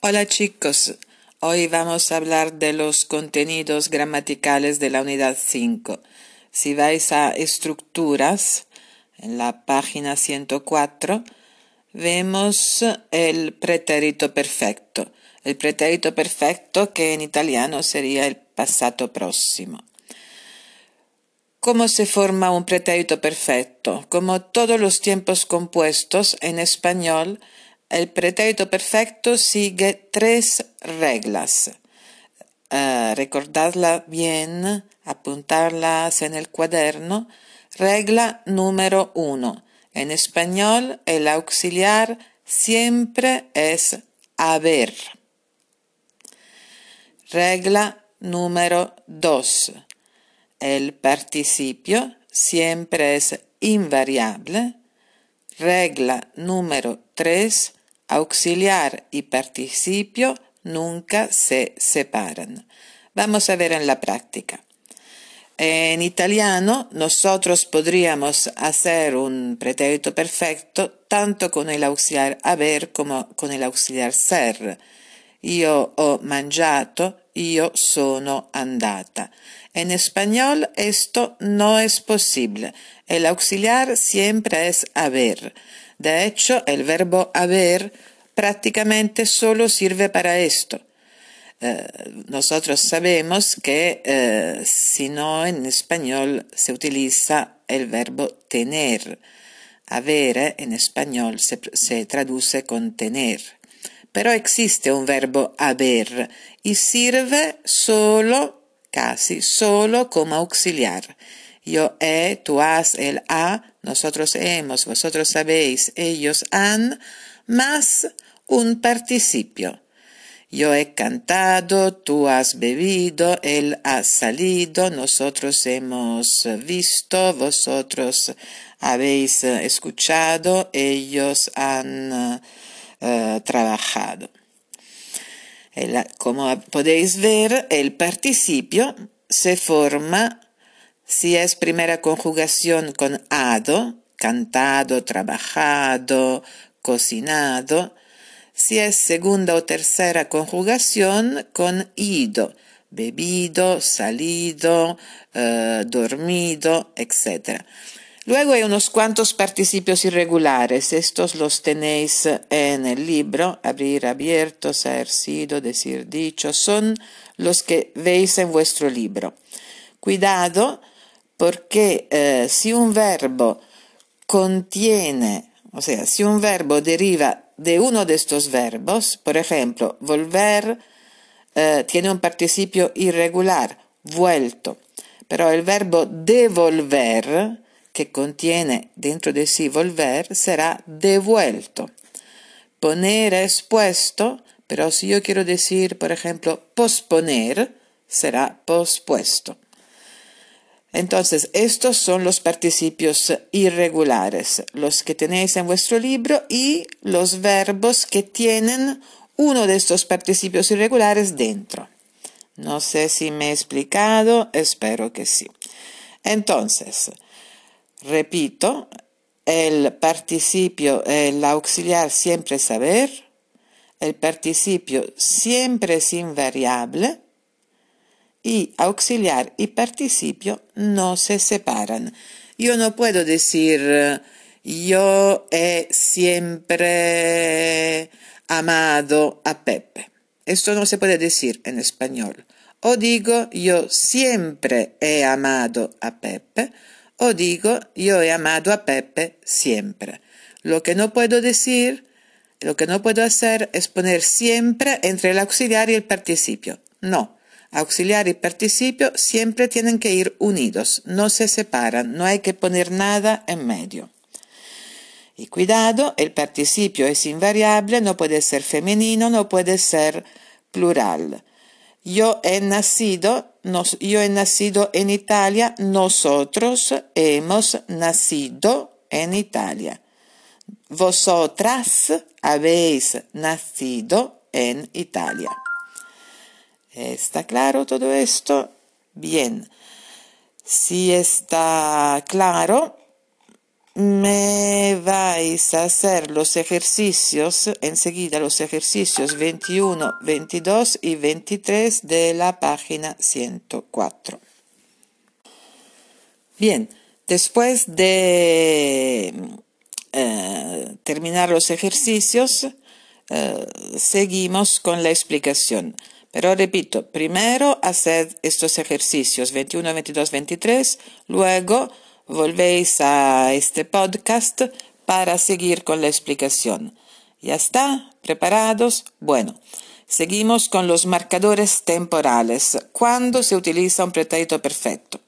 Hola chicos, hoy vamos a hablar de los contenidos gramaticales de la unidad 5. Si vais a estructuras, en la página 104, vemos el pretérito perfecto. El pretérito perfecto que en italiano sería el passato próximo. ¿Cómo se forma un pretérito perfecto? Como todos los tiempos compuestos en español, el pretérito perfecto sigue tres reglas. Uh, recordadla bien, apuntarlas en el cuaderno. Regla número uno. En español, el auxiliar siempre es haber. Regla número dos. El participio siempre es invariable. Regla número tres auxiliar y participio nunca se separan. Vamos a ver en la práctica. En italiano nosotros podríamos hacer un pretérito perfecto tanto con el auxiliar haber como con el auxiliar ser. Io ho mangiato, io sono andata. En español esto no es posible. El auxiliar siempre es haber. De hecho, el verbo haber prácticamente solo sirve para esto. Eh, nosotros sabemos que eh, si no en español se utiliza el verbo tener. Haber en español se, se traduce con tener. Pero existe un verbo haber y sirve solo, casi solo como auxiliar. Yo he, tú has, él ha, nosotros hemos, vosotros sabéis, ellos han, más un participio. Yo he cantado, tú has bebido, él ha salido, nosotros hemos visto, vosotros habéis escuchado, ellos han uh, trabajado. Como podéis ver, el participio se forma si es primera conjugación con ado, cantado, trabajado, cocinado, si es segunda o tercera conjugación con ido, bebido, salido, uh, dormido, etc. Luego hay unos cuantos participios irregulares. Estos los tenéis en el libro. Abrir, abierto, ser, sido, decir, dicho. Son los que veis en vuestro libro. Cuidado porque eh, si un verbo contiene, o sea, si un verbo deriva de uno de estos verbos, por ejemplo, volver eh, tiene un participio irregular, vuelto, pero el verbo devolver, que contiene dentro de sí volver, será devuelto. Poner es puesto, pero si yo quiero decir, por ejemplo, posponer, será pospuesto. Entonces, estos son los participios irregulares, los que tenéis en vuestro libro y los verbos que tienen uno de estos participios irregulares dentro. No sé si me he explicado, espero que sí. Entonces, repito, el participio, el auxiliar siempre saber, el participio siempre es invariable, y auxiliar y participio no se separan. Yo no puedo decir yo he siempre amado a Pepe. Esto no se puede decir en español. O digo yo siempre he amado a Pepe o digo yo he amado a Pepe siempre. Lo que no puedo decir, lo que no puedo hacer es poner siempre entre el auxiliar y el participio. No, Auxiliar y participio siempre tienen que ir unidos, no se separan, no hay que poner nada en medio. Y cuidado, el participio es invariable, no puede ser femenino, no puede ser plural. Yo he nacido, yo he nacido en Italia, nosotros hemos nacido en Italia. Vosotras habéis nacido en Italia. ¿Está claro todo esto? Bien. Si está claro, me vais a hacer los ejercicios, enseguida los ejercicios 21, 22 y 23 de la página 104. Bien, después de eh, terminar los ejercicios, eh, seguimos con la explicación. Pero repito, primero haced estos ejercicios 21, 22, 23, luego volvéis a este podcast para seguir con la explicación. ¿Ya está? ¿Preparados? Bueno, seguimos con los marcadores temporales. ¿Cuándo se utiliza un pretérito perfecto?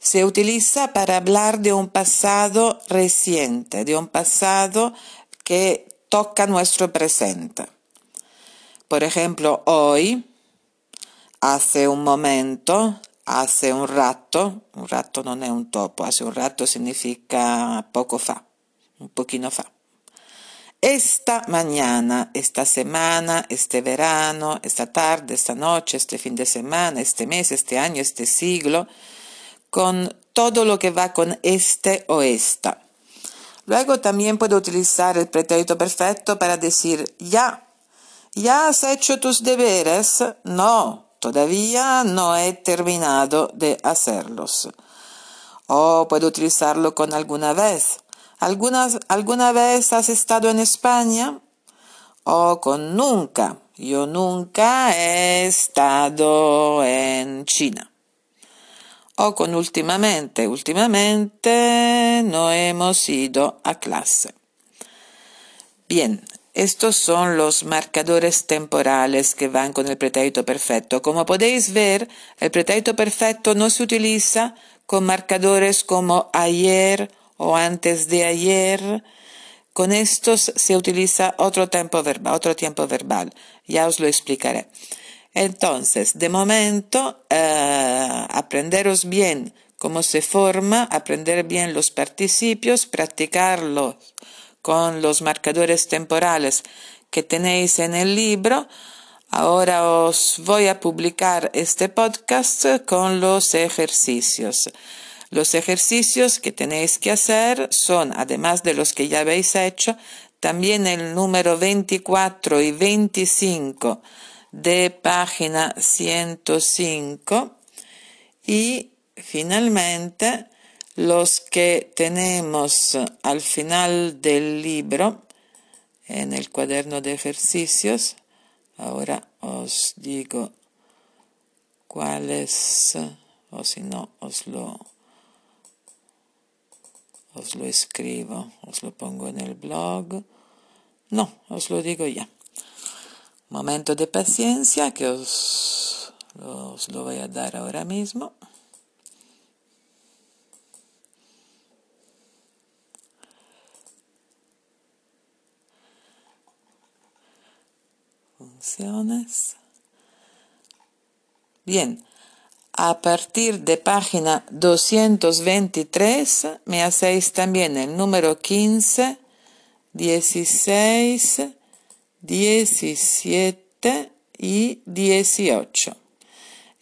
Se utiliza para hablar de un pasado reciente, de un pasado que toca nuestro presente. Por ejemplo, hoy, hace un momento, hace un rato, un rato non è un topo, hace un rato significa poco fa, un pochino fa. Esta mañana, esta semana, este verano, esta tarde, esta noche, este fin de semana, este mes, este año, este siglo, con todo lo que va con este o esta. Luego también puedo utilizar el pretérito perfecto para decir ya. ¿Ya has hecho tus deberes? No, Todavía no he terminado de hacerlos. O puedo utilizarlo con alguna vez. ¿Alguna vez has estado en España? O con nunca. Yo nunca he estado en China. O con últimamente. Últimamente no hemos ido a clase. Bien, estos son los marcadores temporales que van con el pretérito perfecto. Como podéis ver, el pretérito perfecto no se utiliza con marcadores como ayer o antes de ayer. Con estos se utiliza otro tiempo verbal, otro tiempo verbal. Ya os lo explicaré. Entonces, de momento, eh, aprenderos bien cómo se forma, aprender bien los participios, practicarlos con los marcadores temporales que tenéis en el libro. Ahora os voy a publicar este podcast con los ejercicios. Los ejercicios que tenéis que hacer son, además de los que ya habéis hecho, también el número 24 y 25 de página 105 y finalmente los que tenemos al final del libro, en el cuaderno de ejercicios, ahora os digo cuáles, o si no, os lo, os lo escribo, os lo pongo en el blog. No, os lo digo ya. Momento de paciencia que os, lo voy a dar ahora mismo. funciones. Bien, a partir de página 223 me hacéis también el número 15, 16, 17 y 18.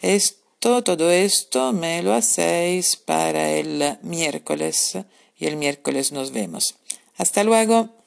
Esto, todo esto me lo hacéis para el miércoles y el miércoles nos vemos. Hasta luego.